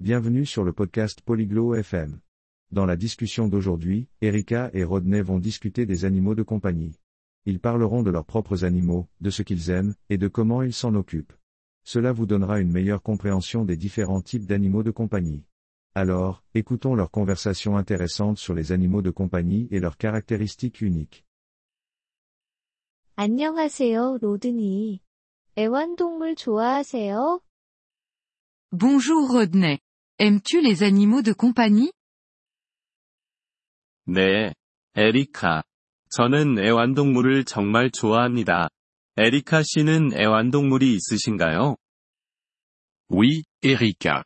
Bienvenue sur le podcast Polyglot FM. Dans la discussion d'aujourd'hui, Erika et Rodney vont discuter des animaux de compagnie. Ils parleront de leurs propres animaux, de ce qu'ils aiment, et de comment ils s'en occupent. Cela vous donnera une meilleure compréhension des différents types d'animaux de compagnie. Alors, écoutons leur conversation intéressante sur les animaux de compagnie et leurs caractéristiques uniques. 안녕하세요, 로드니. 애완동물 좋아하세요? Bonjour Rodney. Aimes-tu les animaux de compagnie 네, 에리카. 저는 애완동물을 정말 좋아합니다. 에리카 씨는 애완동물이 있으신가요? Oui, Erika.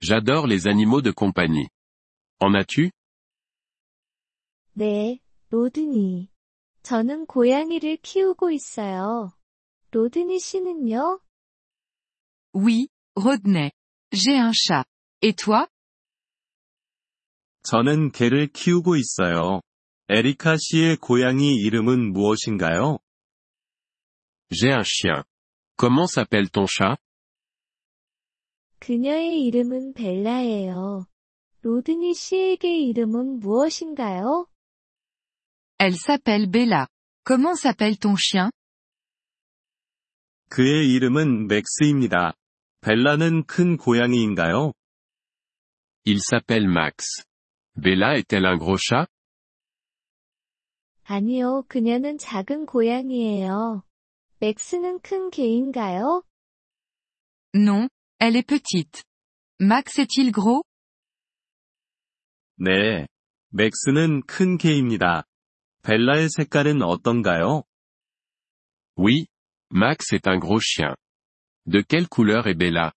J'adore les animaux de compagnie. En as-tu 네, 로드니. 저는 고양이를 키우고 있어요. 로드니 씨는요? Oui, Rodney. J'ai un chat. Et toi 저는 개를 키우고 있어요. 에리카 씨의 고양이 이름은 무엇인가요? J'ai un chien. Comment s'appelle ton chat 그녀의 이름은 벨라예요. 로드니 씨에게 이름은 무엇인가요? Elle s'appelle Bella. Comment s'appelle ton chien 그의 이름은 맥스입니다. 벨라는 큰 고양이인가요? Il s'appelle Max. Bella est-elle un gros chat 아니요, 그녀는 작은 고양이예요. 맥스는 큰 개인가요? Non, elle est petite. Max est-il gros 네. 맥스는 큰 개입니다. 벨라의 색깔은 어떤가요? Oui, Max est un gros chien. De quelle couleur est Bella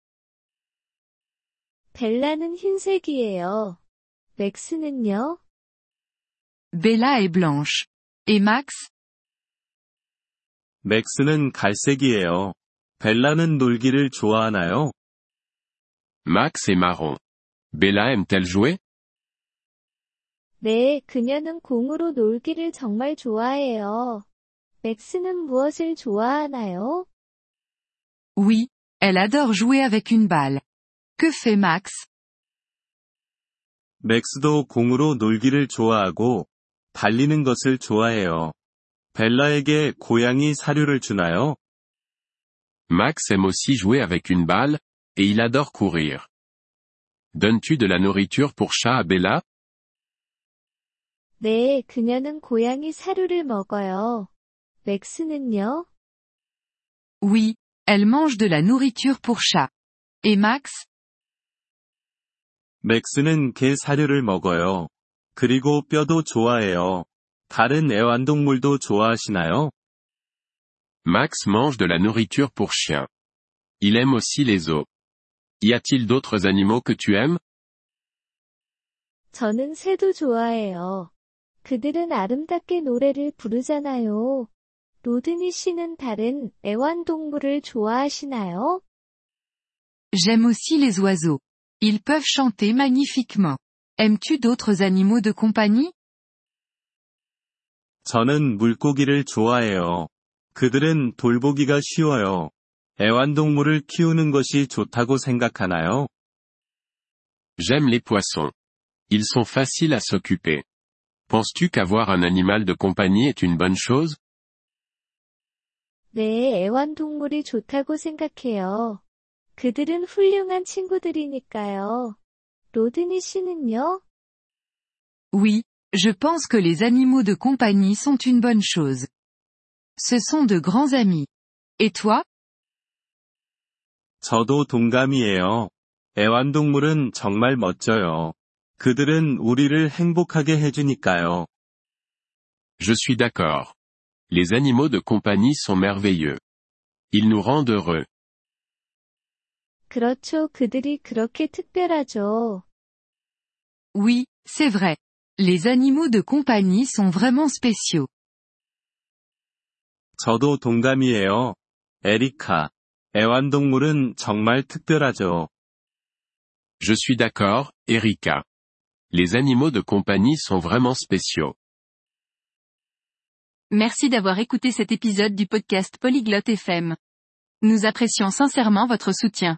벨라는 흰색이에요. 맥스는요? Bella est blanche. Et Max 맥스는 갈색이에요. 벨라는 놀기를 좋아하나요? Max est marron. Bella aime-t-elle jouer 네, 그녀는 공으로 놀기를 정말 좋아해요. 맥스는 무엇을 좋아하나요? Oui, elle adore jouer avec une balle. Que fait Max 맥스도 공으로 놀기를 좋아하고 달리는 것을 좋아해요. 벨라에게 고양이 사료를 주나요? Max aime aussi jouer avec une balle, et il adore courir. Donnes-tu de la nourriture pour chat à Bella 네, 그녀는 고양이 사료를 먹어요. 맥스는요? Oui, elle mange de la nourriture pour chat. Et Max 맥스는 개 사료를 먹어요. 그리고 뼈도 좋아해요. 다른 애완동물도 좋아하시나요? Max mange de la nourriture pour chien. Il aime aussi les os. Y a-t-il d'autres animaux que tu aimes 저는 새도 좋아해요. 그들은 아름답게 노래를 부르잖아요. 로드니 씨는 다른 애완동물을 좋아하시나요? J'aime aussi les oiseaux. Ils peuvent chanter magnifiquement. Aimes-tu d'autres animaux de compagnie 저는 물고기를 좋아해요. 그들은 돌보기가 쉬워요. 애완동물을 키우는 것이 좋다고 생각하나요? J'aime les poissons. Ils sont faciles à s'occuper. Penses-tu qu'avoir un animal de compagnie est une bonne chose 네, 애완동물이 좋다고 생각해요. 그들은 훌륭한 친구들이니까요. 로드니 씨는요? Oui, je pense que les animaux de compagnie sont une bonne chose. Ce sont de grands amis. Et toi 저도 동감이에요. 애완동물은 정말 멋져요. 그들은 우리를 행복하게 해주니까요. Je suis d'accord. Les animaux de compagnie sont merveilleux. Ils nous rendent heureux. 그렇죠. 그들이 그렇게 특별하죠. Oui, c'est vrai. Les animaux de compagnie sont vraiment spéciaux. 저도 동감이에요. 에리카. 애완동물은 정말 특별하죠. Je suis d'accord, Erika. Les animaux de compagnie sont vraiment spéciaux. Merci d'avoir écouté cet épisode du podcast Polyglotte FM. Nous apprécions sincèrement votre soutien.